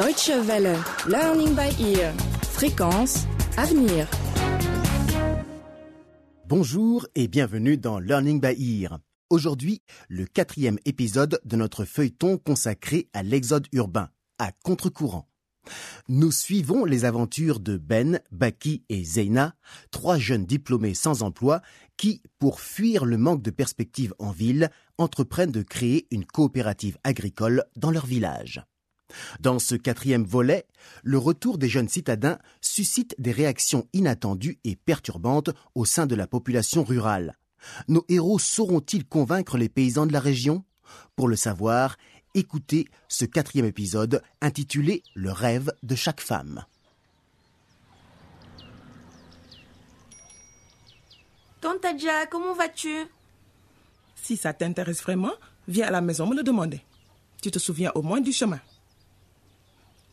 Deutsche Welle, Learning by Ear, Fréquence, Avenir. Bonjour et bienvenue dans Learning by Ear. Aujourd'hui, le quatrième épisode de notre feuilleton consacré à l'exode urbain, à contre-courant. Nous suivons les aventures de Ben, Baki et Zeina, trois jeunes diplômés sans emploi qui, pour fuir le manque de perspectives en ville, entreprennent de créer une coopérative agricole dans leur village. Dans ce quatrième volet, le retour des jeunes citadins suscite des réactions inattendues et perturbantes au sein de la population rurale. Nos héros sauront-ils convaincre les paysans de la région? Pour le savoir, écoutez ce quatrième épisode intitulé Le rêve de chaque femme. Tante Adja, comment vas-tu? Si ça t'intéresse vraiment, viens à la maison me le demander. Tu te souviens au moins du chemin.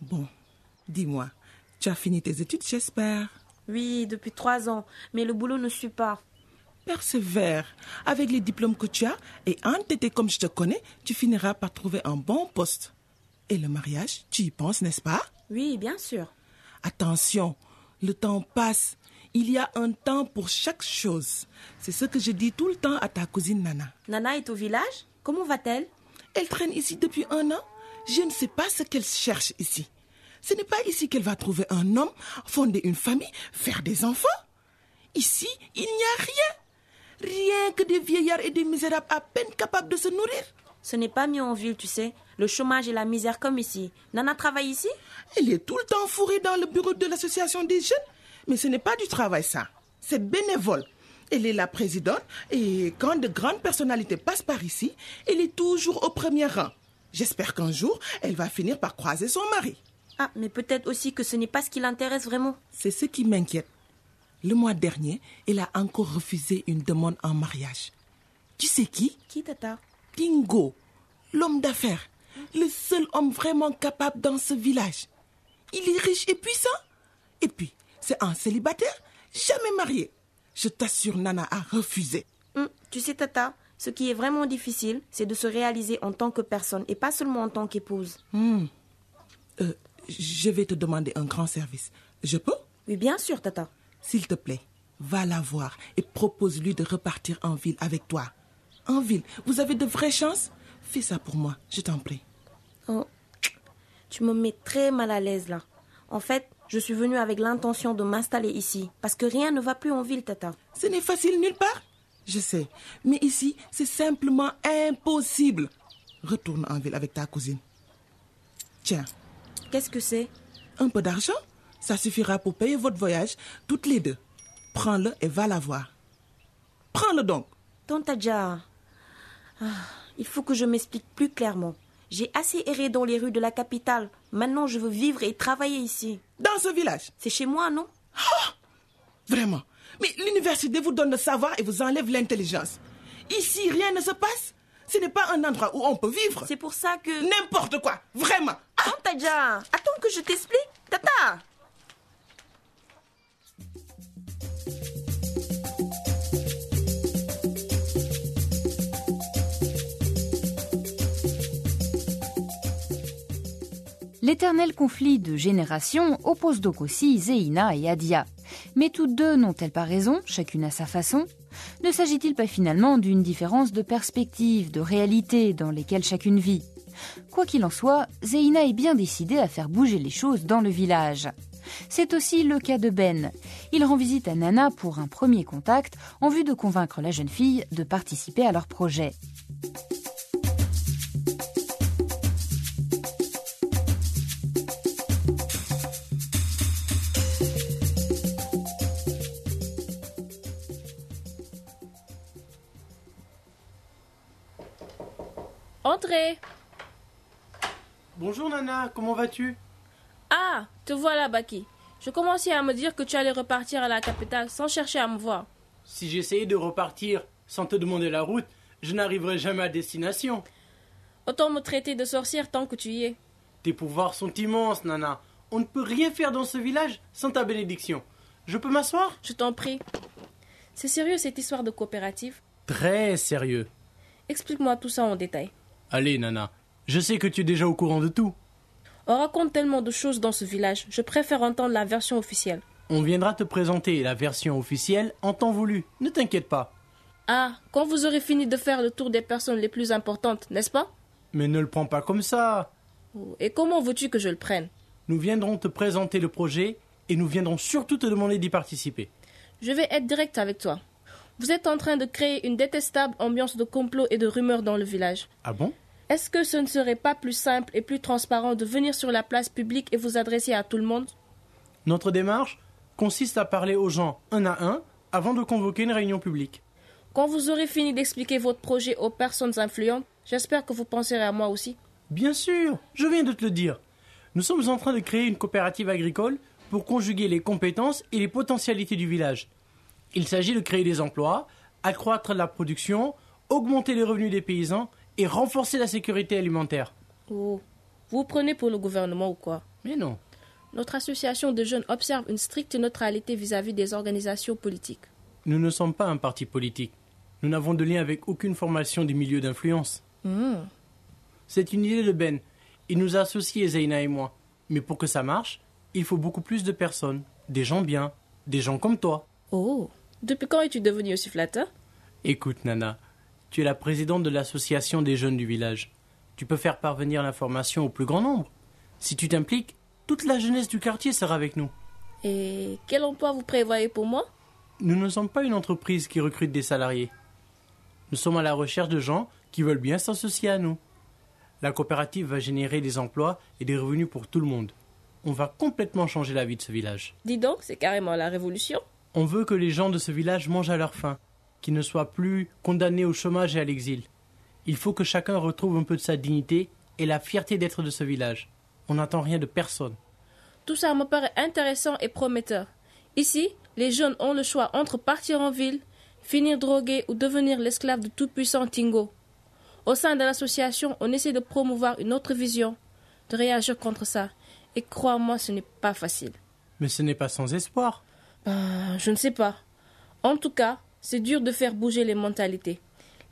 Bon, dis-moi, tu as fini tes études, j'espère. Oui, depuis trois ans, mais le boulot ne suit pas. Persévère. Avec les diplômes que tu as et entêté comme je te connais, tu finiras par trouver un bon poste. Et le mariage, tu y penses, n'est-ce pas? Oui, bien sûr. Attention, le temps passe. Il y a un temps pour chaque chose. C'est ce que je dis tout le temps à ta cousine Nana. Nana est au village? Comment va-t-elle? Elle traîne ici depuis un an. Je ne sais pas ce qu'elle cherche ici. Ce n'est pas ici qu'elle va trouver un homme, fonder une famille, faire des enfants. Ici, il n'y a rien. Rien que des vieillards et des misérables à peine capables de se nourrir. Ce n'est pas mieux en ville, tu sais. Le chômage et la misère comme ici. Nana travaille ici? Elle est tout le temps fourrée dans le bureau de l'association des jeunes. Mais ce n'est pas du travail, ça. C'est bénévole. Elle est la présidente et quand de grandes personnalités passent par ici, elle est toujours au premier rang. J'espère qu'un jour, elle va finir par croiser son mari. Ah, mais peut-être aussi que ce n'est pas ce qui l'intéresse vraiment. C'est ce qui m'inquiète. Le mois dernier, elle a encore refusé une demande en mariage. Tu sais qui? Qui, Tata? Dingo, l'homme d'affaires, le seul homme vraiment capable dans ce village. Il est riche et puissant. Et puis, c'est un célibataire, jamais marié. Je t'assure, Nana a refusé. Hum, Tu sais, Tata, ce qui est vraiment difficile, c'est de se réaliser en tant que personne et pas seulement en tant qu'épouse. Euh, je vais te demander un grand service. Je peux? Oui, bien sûr, Tata. S'il te plaît, va la voir et propose-lui de repartir en ville avec toi. En ville, vous avez de vraies chances? Fais ça pour moi, je t'en prie. Oh, tu me mets très mal à l'aise là. En fait, je suis venue avec l'intention de m'installer ici, parce que rien ne va plus en ville, Tata. Ce n'est facile nulle part? Je sais, mais ici, c'est simplement impossible. Retourne en ville avec ta cousine. Tiens, Qu'est-ce que c'est? Un peu d'argent, ça suffira pour payer votre voyage toutes les deux. Prends-le et va la voir. Prends-le donc. Tante Adja, ah, il faut que je m'explique plus clairement. J'ai assez erré dans les rues de la capitale. Maintenant, je veux vivre et travailler ici. Dans ce village. C'est chez moi, non? Vraiment. Mais l'université vous donne le savoir et vous enlève l'intelligence. Ici, rien ne se passe. Ce n'est pas un endroit où on peut vivre. C'est pour ça que... N'importe quoi. Vraiment. Ah, Tante Adja, attends que je t'explique. Tata L'éternel conflit de génération oppose donc aussi Zéina et Adia. Mais toutes deux n'ont-elles pas raison, chacune à sa façon? Ne s'agit-il pas finalement d'une différence de perspective, de réalité dans lesquelles chacune vit? Quoi qu'il en soit, Zéina est bien décidée à faire bouger les choses dans le village. C'est aussi le cas de Ben. Il rend visite à Nana pour un premier contact en vue de convaincre la jeune fille de participer à leur projet. Entrez Bonjour Nana, comment vas-tu? Ah, te voilà, Baki. Je commençais à me dire que tu allais repartir à la capitale sans chercher à me voir. Si j'essayais de repartir sans te demander la route, je n'arriverai jamais à destination. Autant me traiter de sorcière tant que tu y es. Tes pouvoirs sont immenses, Nana. On ne peut rien faire dans ce village sans ta bénédiction. Je peux m'asseoir? Je t'en prie. C'est sérieux cette histoire de coopérative? Très sérieux. Explique-moi tout ça en détail. Allez, Nana, je sais que tu es déjà au courant de tout. On raconte tellement de choses dans ce village. Je préfère entendre la version officielle. On viendra te présenter la version officielle en temps voulu. Ne t'inquiète pas. Ah, quand vous aurez fini de faire le tour des personnes les plus importantes, n'est-ce pas? Mais ne le prends pas comme ça. Oh, Et comment veux-tu que je le prenne? Nous viendrons te présenter le projet et nous viendrons surtout te demander d'y participer. Je vais être direct avec toi. Vous êtes en train de créer une détestable ambiance de complot et de rumeurs dans le village. Ah bon? Est-ce que ce ne serait pas plus simple et plus transparent de venir sur la place publique et vous adresser à tout le monde? Notre démarche consiste à parler aux gens un à un avant de convoquer une réunion publique. Quand vous aurez fini d'expliquer votre projet aux personnes influentes, j'espère que vous penserez à moi aussi. Bien sûr, je viens de te le dire. Nous sommes en train de créer une coopérative agricole pour conjuguer les compétences et les potentialités du village. Il s'agit de créer des emplois, accroître la production, augmenter les revenus des paysans et renforcer la sécurité alimentaire. Oh, vous vous prenez pour le gouvernement ou quoi? Mais non. Notre association de jeunes observe une stricte neutralité vis-à-vis des organisations politiques. Nous ne sommes pas un parti politique. Nous n'avons de lien avec aucune formation des milieux d'influence. Hmm. C'est une idée de Ben. Il nous a associés, Zeina et moi. Mais pour que ça marche, il faut beaucoup plus de personnes. Des gens bien. Des gens comme toi. Oh, depuis quand es-tu devenu aussi flatteur? Écoute, Nana, tu es la présidente de l'association des jeunes du village. Tu peux faire parvenir l'information au plus grand nombre. Si tu t'impliques, toute la jeunesse du quartier sera avec nous. Et quel emploi vous prévoyez pour moi? Nous ne sommes pas une entreprise qui recrute des salariés. Nous sommes à la recherche de gens qui veulent bien s'associer à nous. La coopérative va générer des emplois et des revenus pour tout le monde. On va complètement changer la vie de ce village. Dis donc, c'est carrément la révolution. On veut que les gens de ce village mangent à leur faim, qu'ils ne soient plus condamnés au chômage et à l'exil. Il faut que chacun retrouve un peu de sa dignité et la fierté d'être de ce village. On n'attend rien de personne. Tout ça me paraît intéressant et prometteur. Ici, les jeunes ont le choix entre partir en ville, finir drogué ou devenir l'esclave de tout-puissant Tingo. Au sein de l'association, on essaie de promouvoir une autre vision, de réagir contre ça. Et crois-moi, ce n'est pas facile. Mais ce n'est pas sans espoir. Ben, je ne sais pas. En tout cas, c'est dur de faire bouger les mentalités.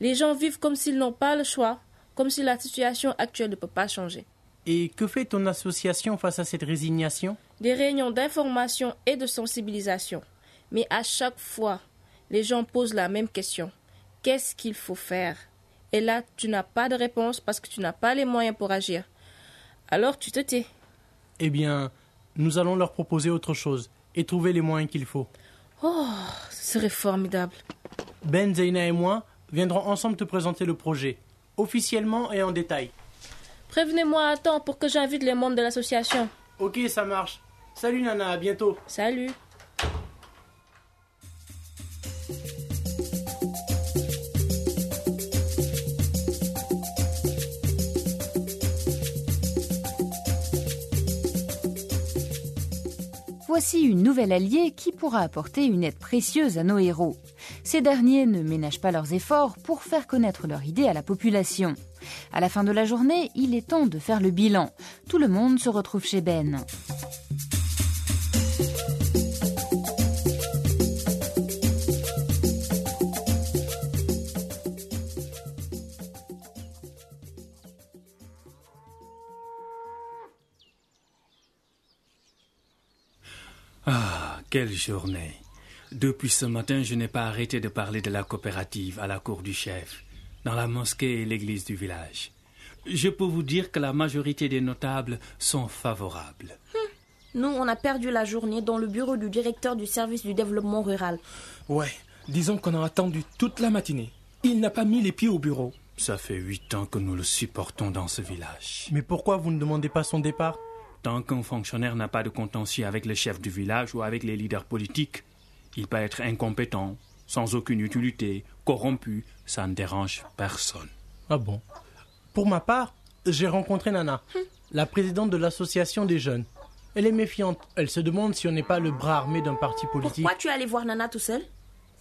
Les gens vivent comme s'ils n'ont pas le choix, comme si la situation actuelle ne peut pas changer. Et que fait ton association face à cette résignation? Des réunions d'information et de sensibilisation. Mais à chaque fois, les gens posent la même question. Qu'est-ce qu'il faut faire? Et là, tu n'as pas de réponse parce que tu n'as pas les moyens pour agir. Alors tu te tais. Eh bien, nous allons leur proposer autre chose et trouver les moyens qu'il faut. Oh, ce serait formidable. Ben, Zeina et moi viendrons ensemble te présenter le projet, officiellement et en détail. Prévenez-moi à temps pour que j'invite les membres de l'association. Ok, ça marche. Salut Nana, à bientôt. Salut. Voici une nouvelle alliée qui pourra apporter une aide précieuse à nos héros. Ces derniers ne ménagent pas leurs efforts pour faire connaître leur idée à la population. À la fin de la journée, il est temps de faire le bilan. Tout le monde se retrouve chez Ben. Ah, quelle journée. Depuis ce matin, je n'ai pas arrêté de parler de la coopérative à la cour du chef, dans la mosquée et l'église du village. Je peux vous dire que la majorité des notables sont favorables. Nous, on a perdu la journée dans le bureau du directeur du service du développement rural. Ouais, disons qu'on a attendu toute la matinée. Il n'a pas mis les pieds au bureau. Ça fait huit ans que nous le supportons dans ce village. Mais pourquoi vous ne demandez pas son départ Tant qu'un fonctionnaire n'a pas de contentieux avec le chef du village ou avec les leaders politiques, il peut être incompétent, sans aucune utilité, corrompu, ça ne dérange personne. Ah bon Pour ma part, j'ai rencontré Nana, la présidente de l'association des jeunes. Elle est méfiante. Elle se demande si on n'est pas le bras armé d'un parti politique. Pourquoi tu es allé voir Nana tout seul?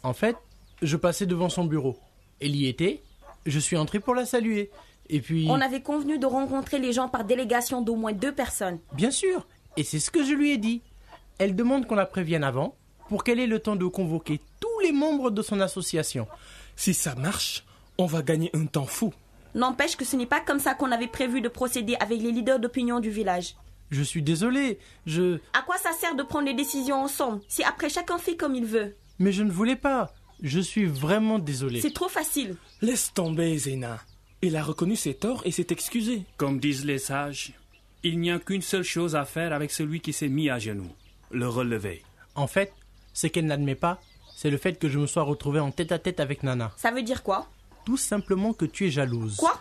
En fait, je passais devant son bureau. Elle y était. Je suis entré pour la saluer. Et puis... On avait convenu de rencontrer les gens par délégation d'au moins deux personnes. Bien sûr. Et c'est ce que je lui ai dit. Elle demande qu'on la prévienne avant pour qu'elle ait le temps de convoquer tous les membres de son association. Si ça marche, on va gagner un temps fou. N'empêche que ce n'est pas comme ça qu'on avait prévu de procéder avec les leaders d'opinion du village. Je suis désolé, je... À quoi ça sert de prendre les décisions ensemble si après chacun fait comme il veut? Mais je ne voulais pas. Je suis vraiment désolé. C'est trop facile. Laisse tomber, Zéna. Il a reconnu ses torts et s'est excusé. Comme disent les sages, il n'y a qu'une seule chose à faire avec celui qui s'est mis à genoux, le relever. En fait, ce qu'elle n'admet pas, c'est le fait que je me sois retrouvé en tête à tête avec Nana. Ça veut dire quoi? Tout simplement que tu es jalouse. Quoi?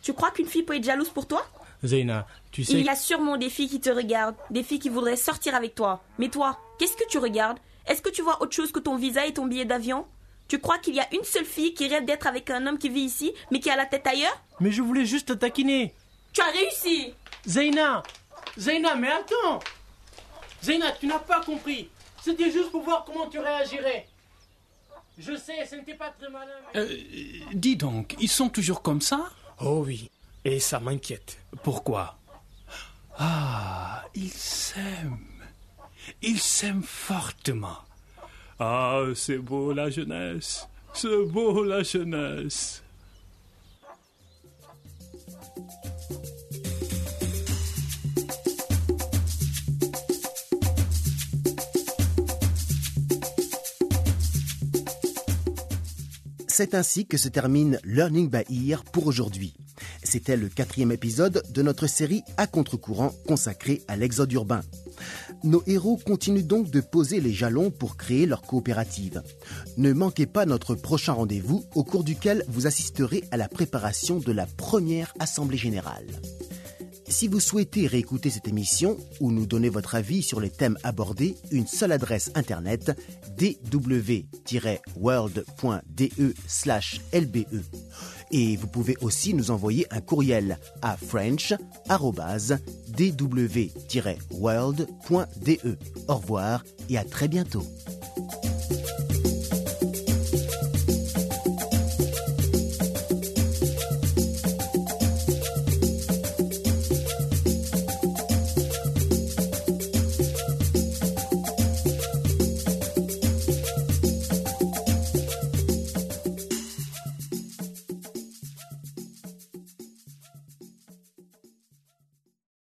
Tu crois qu'une fille peut être jalouse pour toi? Zeyna, tu sais... Il y a sûrement des filles qui te regardent, des filles qui voudraient sortir avec toi. Mais toi, qu'est-ce que tu regardes? Est-ce que tu vois autre chose que ton visa et ton billet d'avion? Tu crois qu'il y a une seule fille qui rêve d'être avec un homme qui vit ici, mais qui a la tête ailleurs? Mais je voulais juste te taquiner. Tu as réussi Zeyna Zeyna, mais attends Zeyna, tu n'as pas compris. C'était juste pour voir comment tu réagirais. Je sais, ce n'était pas très malin. mais- Euh, dis donc, ils sont toujours comme ça? Oh oui. Et ça m'inquiète. Pourquoi? Ah, ils s'aiment. Ils s'aiment fortement. Ah, c'est beau la jeunesse. C'est beau la jeunesse. C'est ainsi que se termine Learning by Ear pour aujourd'hui. C'était le quatrième épisode de notre série À contre-courant consacrée à l'exode urbain. Nos héros continuent donc de poser les jalons pour créer leur coopérative. Ne manquez pas notre prochain rendez-vous au cours duquel vous assisterez à la préparation de la première Assemblée générale. Si vous souhaitez réécouter cette émission ou nous donner votre avis sur les thèmes abordés, une seule adresse internet dw-world.de/lbe. Et vous pouvez aussi nous envoyer un courriel à french@dw-world.de. Au revoir et à très bientôt.